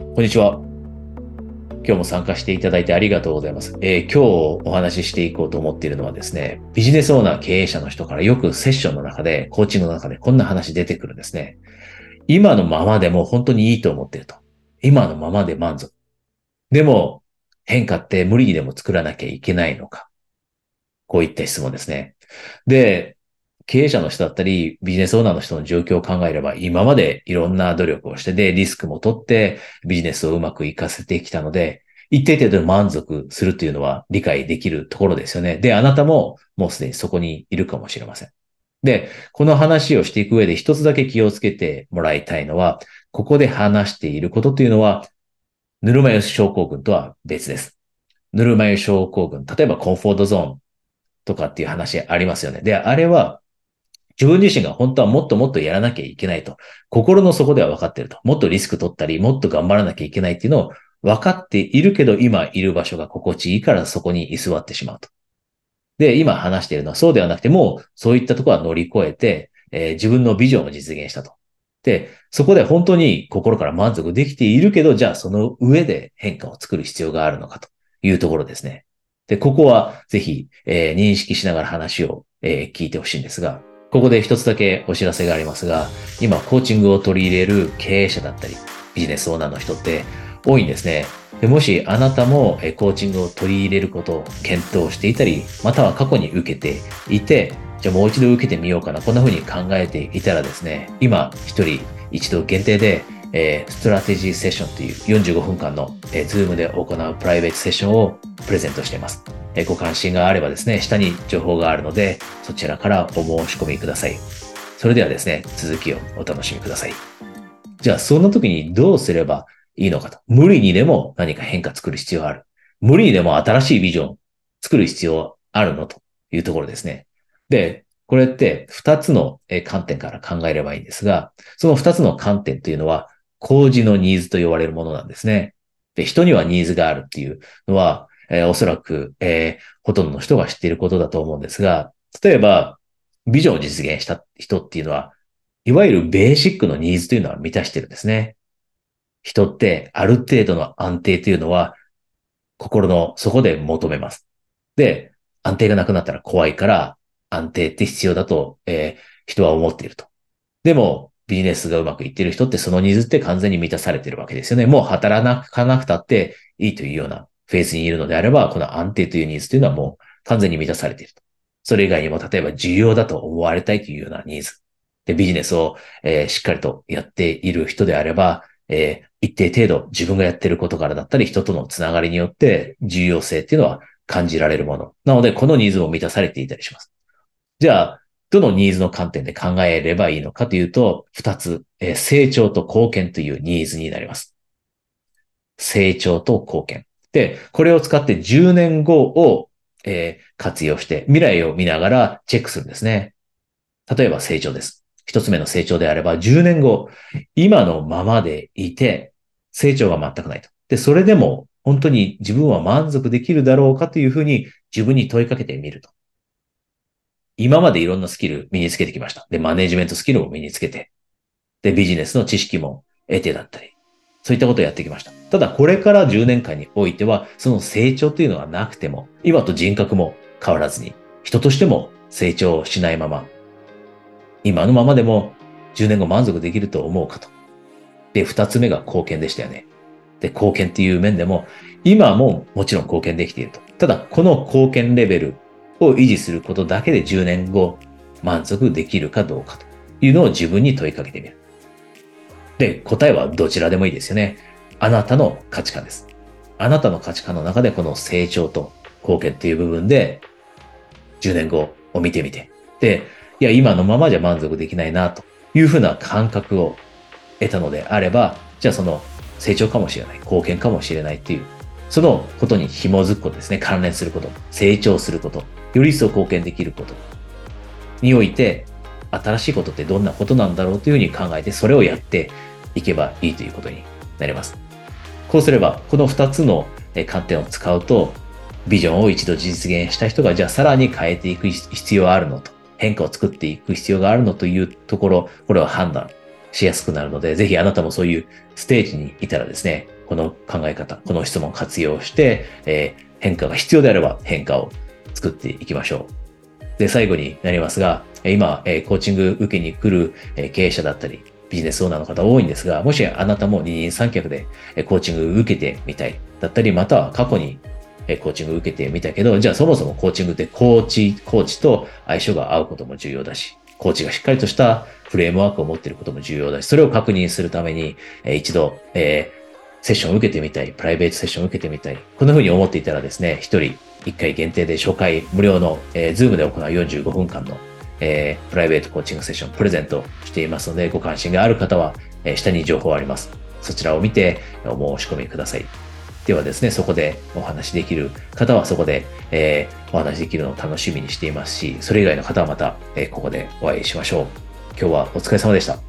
こんにちは。今日も参加していただいてありがとうございます。えー、今日お話ししていこうと思っているのはですね、ビジネスオーナー経営者の人からよくセッションの中で、コーチの中でこんな話出てくるんですね。今のままでも本当にいいと思ってると。今のままで満足。でも、変化って無理にでも作らなきゃいけないのか。こういった質問ですね。で、経営者の人だったり、ビジネスオーナーの人の状況を考えれば、今までいろんな努力をして、で、リスクも取って、ビジネスをうまく活かせてきたので、一定程度満足するというのは理解できるところですよね。で、あなたももうすでにそこにいるかもしれません。で、この話をしていく上で一つだけ気をつけてもらいたいのは、ここで話していることというのは、ぬるま湯症候群とは別です。ぬるま湯症候群、例えばコンフォートゾーンとかっていう話ありますよね。で、あれは自分自身が本当はもっともっとやらなきゃいけないと。心の底では分かっていると。もっとリスク取ったり、もっと頑張らなきゃいけないっていうのを分かっているけど、今いる場所が心地いいからそこに居座ってしまうと。で、今話しているのはそうではなくて、もそういったところは乗り越えて、えー、自分のビジョンを実現したと。で、そこで本当に心から満足できているけど、じゃあその上で変化を作る必要があるのかというところですね。で、ここはぜひ、えー、認識しながら話を、えー、聞いてほしいんですが、ここで一つだけお知らせがありますが、今コーチングを取り入れる経営者だったり、ビジネスオーナーの人って多いんですね。でもしあなたもコーチングを取り入れることを検討していたり、または過去に受けていて、じゃあもう一度受けてみようかな、こんな風に考えていたらですね、今一人一度限定で、えー、ストラテジーセッションという45分間の、えー、ズームで行うプライベートセッションをプレゼントしています。えご関心があればですね、下に情報があるので、そちらからお申し込みください。それではですね、続きをお楽しみください。じゃあ、そんな時にどうすればいいのかと。無理にでも何か変化作る必要がある。無理にでも新しいビジョン作る必要あるのというところですね。で、これって二つの観点から考えればいいんですが、その二つの観点というのは、工事のニーズと呼ばれるものなんですね。で、人にはニーズがあるっていうのは、えー、おそらく、えー、ほとんどの人が知っていることだと思うんですが、例えば、ビジョンを実現した人っていうのは、いわゆるベーシックのニーズというのは満たしてるんですね。人ってある程度の安定というのは、心の底で求めます。で、安定がなくなったら怖いから安定って必要だと、えー、人は思っていると。でも、ビジネスがうまくいってる人ってそのニーズって完全に満たされてるわけですよね。もう働かなくたっていいというようなフェーズにいるのであれば、この安定というニーズというのはもう完全に満たされていると。それ以外にも、例えば重要だと思われたいというようなニーズ。で、ビジネスを、えー、しっかりとやっている人であれば、えー、一定程度自分がやっていることからだったり、人とのつながりによって重要性っていうのは感じられるもの。なので、このニーズも満たされていたりします。じゃあ、どのニーズの観点で考えればいいのかというと、二つ、えー、成長と貢献というニーズになります。成長と貢献。で、これを使って10年後を、えー、活用して未来を見ながらチェックするんですね。例えば成長です。一つ目の成長であれば10年後、今のままでいて成長が全くないと。で、それでも本当に自分は満足できるだろうかというふうに自分に問いかけてみると。今までいろんなスキル身につけてきました。で、マネジメントスキルも身につけて。で、ビジネスの知識も得てだったり。そういったことをやってきました。ただこれから10年間においては、その成長というのはなくても、今と人格も変わらずに、人としても成長しないまま、今のままでも10年後満足できると思うかと。で、二つ目が貢献でしたよね。で、貢献っていう面でも、今ももちろん貢献できていると。ただ、この貢献レベルを維持することだけで10年後満足できるかどうかというのを自分に問いかけてみる。で、答えはどちらでもいいですよね。あなたの価値観です。あなたの価値観の中でこの成長と貢献っていう部分で、10年後を見てみて。で、いや、今のままじゃ満足できないなというふうな感覚を得たのであれば、じゃあその成長かもしれない、貢献かもしれないっていう、そのことに紐づくことですね。関連すること、成長すること、より一層貢献できることにおいて、新しいことってどんなことなんだろうというふうに考えて、それをやっていけばいいということになります。こうすれば、この2つの観点を使うと、ビジョンを一度実現した人が、じゃあさらに変えていく必要があるのと、変化を作っていく必要があるのというところ、これは判断しやすくなるので、ぜひあなたもそういうステージにいたらですね、この考え方、この質問を活用して、えー、変化が必要であれば変化を作っていきましょう。で、最後になりますが、今、え、コーチング受けに来る、え、経営者だったり、ビジネスオーナーの方多いんですが、もしあなたも二人三脚でコーチング受けてみたいだったり、または過去にコーチング受けてみたけど、じゃあそもそもコーチングってコーチ、コーチと相性が合うことも重要だし、コーチがしっかりとしたフレームワークを持っていることも重要だし、それを確認するために、一度、え、セッションを受けてみたい、プライベートセッションを受けてみたい。こんな風に思っていたらですね、一人一回限定で初回無料の、えー、ズームで行う45分間の、えー、プライベートコーチングセッションプレゼントしていますので、ご関心がある方は、えー、下に情報あります。そちらを見てお申し込みください。ではですね、そこでお話しできる方はそこで、えー、お話しできるのを楽しみにしていますし、それ以外の方はまた、え、ここでお会いしましょう。今日はお疲れ様でした。